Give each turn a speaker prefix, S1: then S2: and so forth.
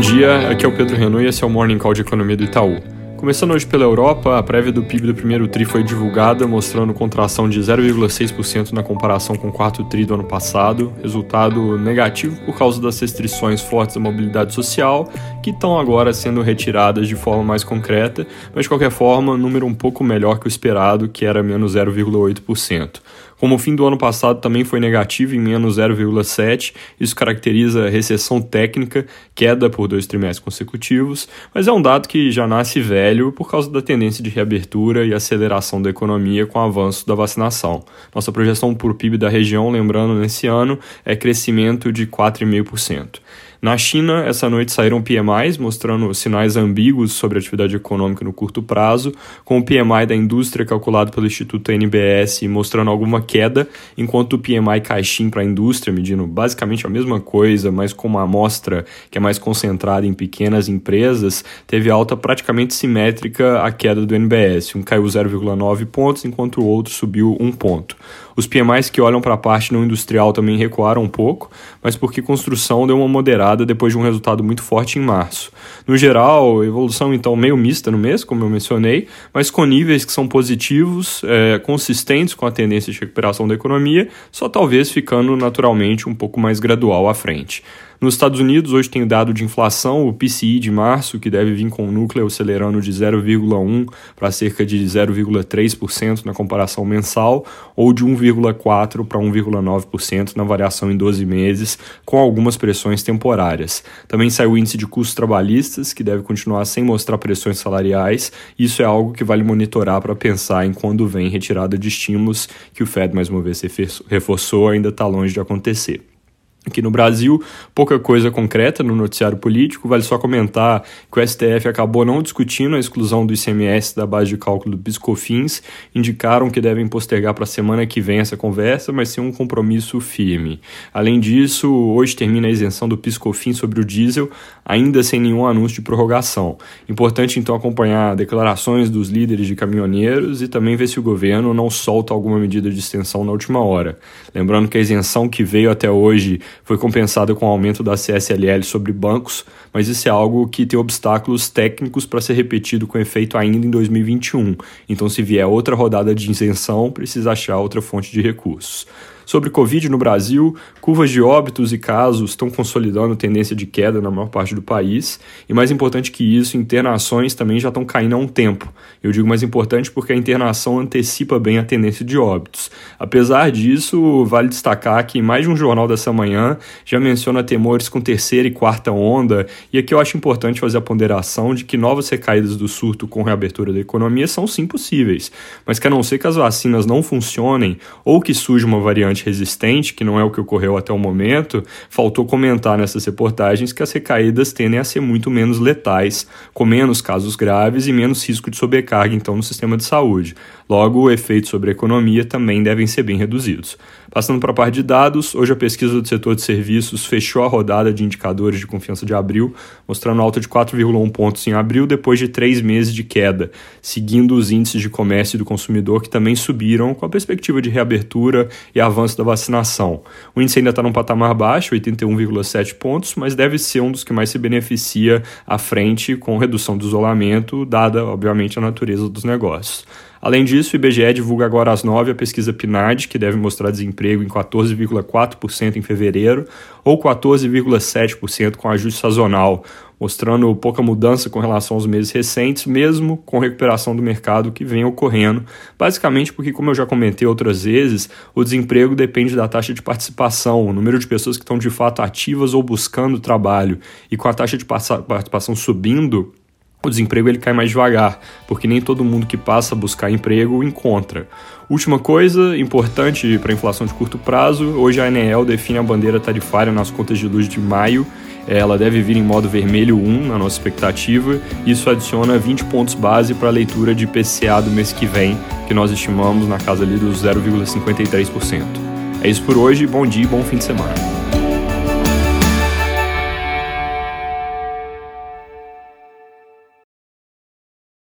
S1: dia, aqui é o Pedro Renault e esse é o Morning Call de Economia do Itaú. Começando hoje pela Europa, a prévia do PIB do primeiro TRI foi divulgada, mostrando contração de 0,6% na comparação com o quarto TRI do ano passado, resultado negativo por causa das restrições fortes à mobilidade social, que estão agora sendo retiradas de forma mais concreta, mas de qualquer forma, número um pouco melhor que o esperado, que era menos 0,8%. Como o fim do ano passado também foi negativo, em menos 0,7, isso caracteriza recessão técnica, queda por dois trimestres consecutivos, mas é um dado que já nasce velho por causa da tendência de reabertura e aceleração da economia com o avanço da vacinação. Nossa projeção por PIB da região, lembrando, nesse ano, é crescimento de 4,5%. Na China, essa noite saíram PMIs mostrando sinais ambíguos sobre a atividade econômica no curto prazo, com o PMI da indústria calculado pelo Instituto NBS mostrando alguma queda, enquanto o PMI caixin para a indústria, medindo basicamente a mesma coisa, mas com uma amostra que é mais concentrada em pequenas empresas, teve alta praticamente simétrica à queda do NBS. Um caiu 0,9 pontos, enquanto o outro subiu 1 ponto. Os PMIs que olham para a parte não industrial também recuaram um pouco, mas porque construção deu uma moderada depois de um resultado muito forte em março. No geral, evolução então meio mista no mês, como eu mencionei, mas com níveis que são positivos, é, consistentes com a tendência de recuperação da economia, só talvez ficando naturalmente um pouco mais gradual à frente. Nos Estados Unidos, hoje tem o dado de inflação, o PCI de março, que deve vir com o núcleo acelerando de 0,1% para cerca de 0,3% na comparação mensal, ou de 1,4% para 1,9% na variação em 12 meses, com algumas pressões temporárias. Também saiu o índice de custos trabalhistas, que deve continuar sem mostrar pressões salariais. Isso é algo que vale monitorar para pensar em quando vem retirada de estímulos, que o Fed mais uma vez reforçou, ainda está longe de acontecer. Aqui no Brasil, pouca coisa concreta no noticiário político, vale só comentar que o STF acabou não discutindo a exclusão do ICMS da base de cálculo do PiscoFins, indicaram que devem postergar para a semana que vem essa conversa, mas sem um compromisso firme. Além disso, hoje termina a isenção do PiscoFins sobre o diesel, ainda sem nenhum anúncio de prorrogação. Importante então acompanhar declarações dos líderes de caminhoneiros e também ver se o governo não solta alguma medida de extensão na última hora. Lembrando que a isenção que veio até hoje foi compensada com o aumento da CSLL sobre bancos, mas isso é algo que tem obstáculos técnicos para ser repetido com efeito ainda em 2021. Então, se vier outra rodada de isenção, precisa achar outra fonte de recursos. Sobre Covid no Brasil, curvas de óbitos e casos estão consolidando tendência de queda na maior parte do país, e mais importante que isso, internações também já estão caindo há um tempo. Eu digo mais importante porque a internação antecipa bem a tendência de óbitos. Apesar disso, vale destacar que mais de um jornal dessa manhã já menciona temores com terceira e quarta onda, e aqui eu acho importante fazer a ponderação de que novas recaídas do surto com reabertura da economia são sim possíveis, mas que a não ser que as vacinas não funcionem ou que surja uma variante resistente, que não é o que ocorreu até o momento, faltou comentar nessas reportagens que as recaídas tendem a ser muito menos letais, com menos casos graves e menos risco de sobrecarga então no sistema de saúde. Logo, o efeito sobre a economia também devem ser bem reduzidos. Passando para a parte de dados, hoje a pesquisa do setor de serviços fechou a rodada de indicadores de confiança de abril, mostrando alta de 4,1 pontos em abril depois de três meses de queda, seguindo os índices de comércio do consumidor que também subiram com a perspectiva de reabertura e avanço da vacinação. O índice ainda está num patamar baixo, 81,7 pontos, mas deve ser um dos que mais se beneficia à frente com redução do isolamento, dada, obviamente, a natureza dos negócios. Além disso, o IBGE divulga agora às 9 a pesquisa PNAD, que deve mostrar desemprego em 14,4% em fevereiro, ou 14,7% com ajuste sazonal, mostrando pouca mudança com relação aos meses recentes, mesmo com recuperação do mercado que vem ocorrendo. Basicamente porque, como eu já comentei outras vezes, o desemprego depende da taxa de participação, o número de pessoas que estão de fato ativas ou buscando trabalho. E com a taxa de participação subindo, o desemprego ele cai mais devagar, porque nem todo mundo que passa a buscar emprego encontra. Última coisa importante para a inflação de curto prazo, hoje a ANEEL define a bandeira tarifária nas contas de luz de maio. Ela deve vir em modo vermelho 1 na nossa expectativa. Isso adiciona 20 pontos base para a leitura de PCA do mês que vem, que nós estimamos na casa ali dos 0,53%. É isso por hoje, bom dia e bom fim de semana.